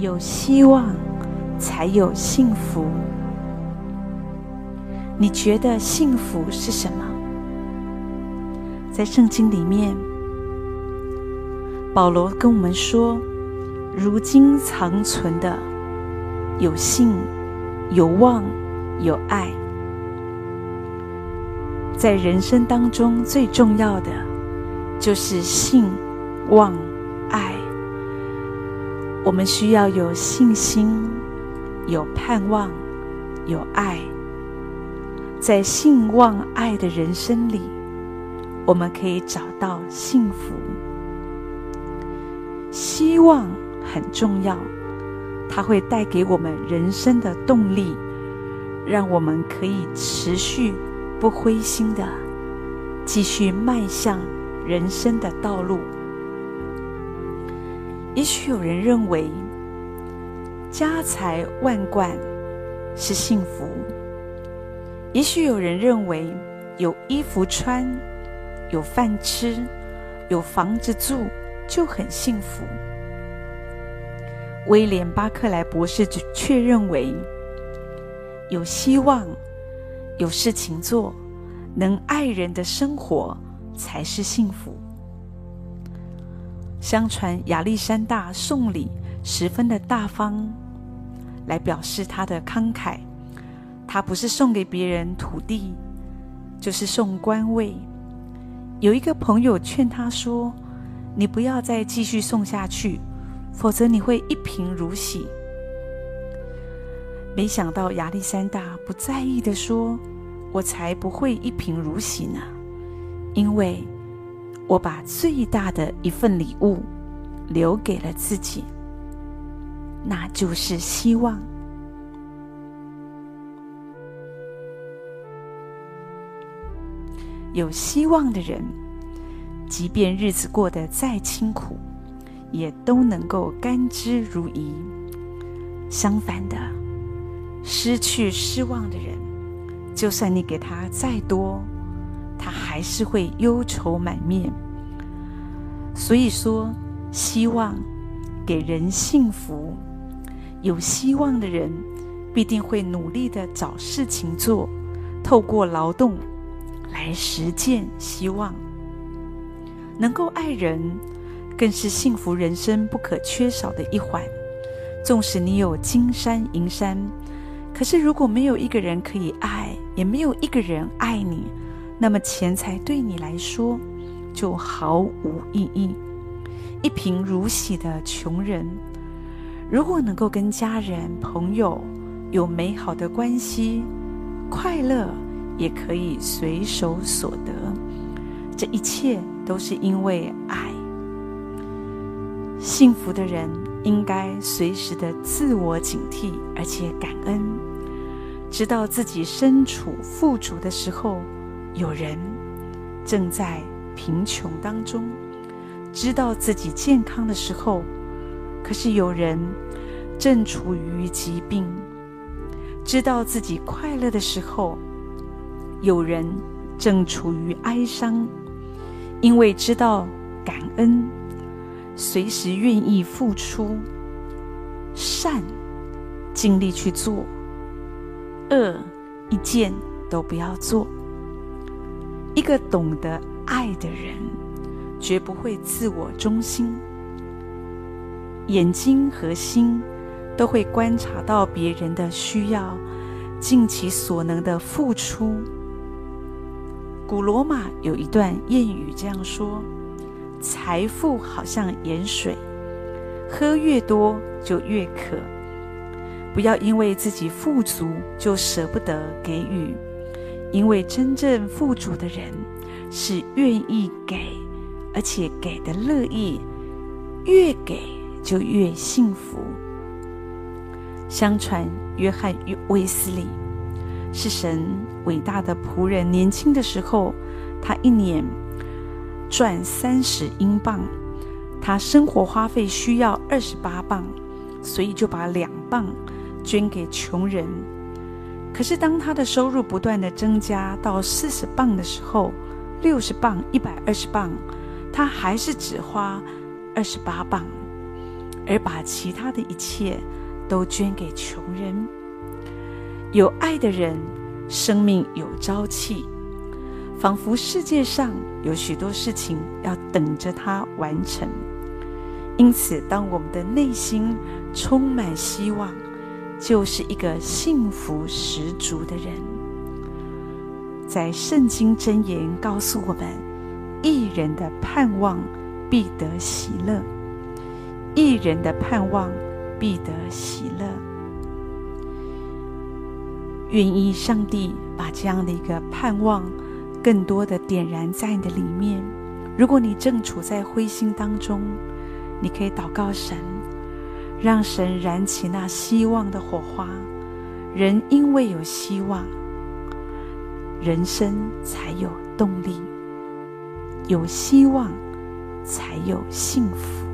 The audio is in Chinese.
有希望才有幸福。你觉得幸福是什么？在圣经里面，保罗跟我们说：“如今长存的有信、有望、有爱。”在人生当中最重要的就是信、望、我们需要有信心、有盼望、有爱。在信望爱的人生里，我们可以找到幸福。希望很重要，它会带给我们人生的动力，让我们可以持续不灰心的继续迈向人生的道路。也许有人认为家财万贯是幸福。也许有人认为有衣服穿、有饭吃、有房子住就很幸福。威廉·巴克莱博士却认为，有希望、有事情做、能爱人的生活才是幸福。相传亚历山大送礼十分的大方，来表示他的慷慨。他不是送给别人土地，就是送官位。有一个朋友劝他说：“你不要再继续送下去，否则你会一贫如洗。”没想到亚历山大不在意的说：“我才不会一贫如洗呢，因为我把最大的一份礼物留给了自己，那就是希望。”有希望的人，即便日子过得再清苦，也都能够甘之如饴。相反的，失去失望的人，就算你给他再多，他还是会忧愁满面。所以说，希望给人幸福。有希望的人，必定会努力的找事情做，透过劳动。来实践希望，能够爱人，更是幸福人生不可缺少的一环。纵使你有金山银山，可是如果没有一个人可以爱，也没有一个人爱你，那么钱财对你来说就毫无意义。一贫如洗的穷人，如果能够跟家人朋友有美好的关系，快乐。也可以随手所得，这一切都是因为爱。幸福的人应该随时的自我警惕，而且感恩，知道自己身处富足的时候，有人正在贫穷当中；知道自己健康的时候，可是有人正处于疾病；知道自己快乐的时候。有人正处于哀伤，因为知道感恩，随时愿意付出善，尽力去做；恶一件都不要做。一个懂得爱的人，绝不会自我中心，眼睛和心都会观察到别人的需要，尽其所能的付出。古罗马有一段谚语这样说：“财富好像盐水，喝越多就越渴。不要因为自己富足就舍不得给予，因为真正富足的人是愿意给，而且给的乐意，越给就越幸福。”相传约翰·卫斯理。是神伟大的仆人。年轻的时候，他一年赚三十英镑，他生活花费需要二十八镑，所以就把两镑捐给穷人。可是当他的收入不断的增加到四十磅的时候，六十磅、一百二十磅，他还是只花二十八磅，而把其他的一切都捐给穷人。有爱的人，生命有朝气，仿佛世界上有许多事情要等着他完成。因此，当我们的内心充满希望，就是一个幸福十足的人。在圣经箴言告诉我们：一人的盼望必得喜乐，一人的盼望必得喜乐。愿意上帝把这样的一个盼望，更多的点燃在你的里面。如果你正处在灰心当中，你可以祷告神，让神燃起那希望的火花。人因为有希望，人生才有动力；有希望，才有幸福。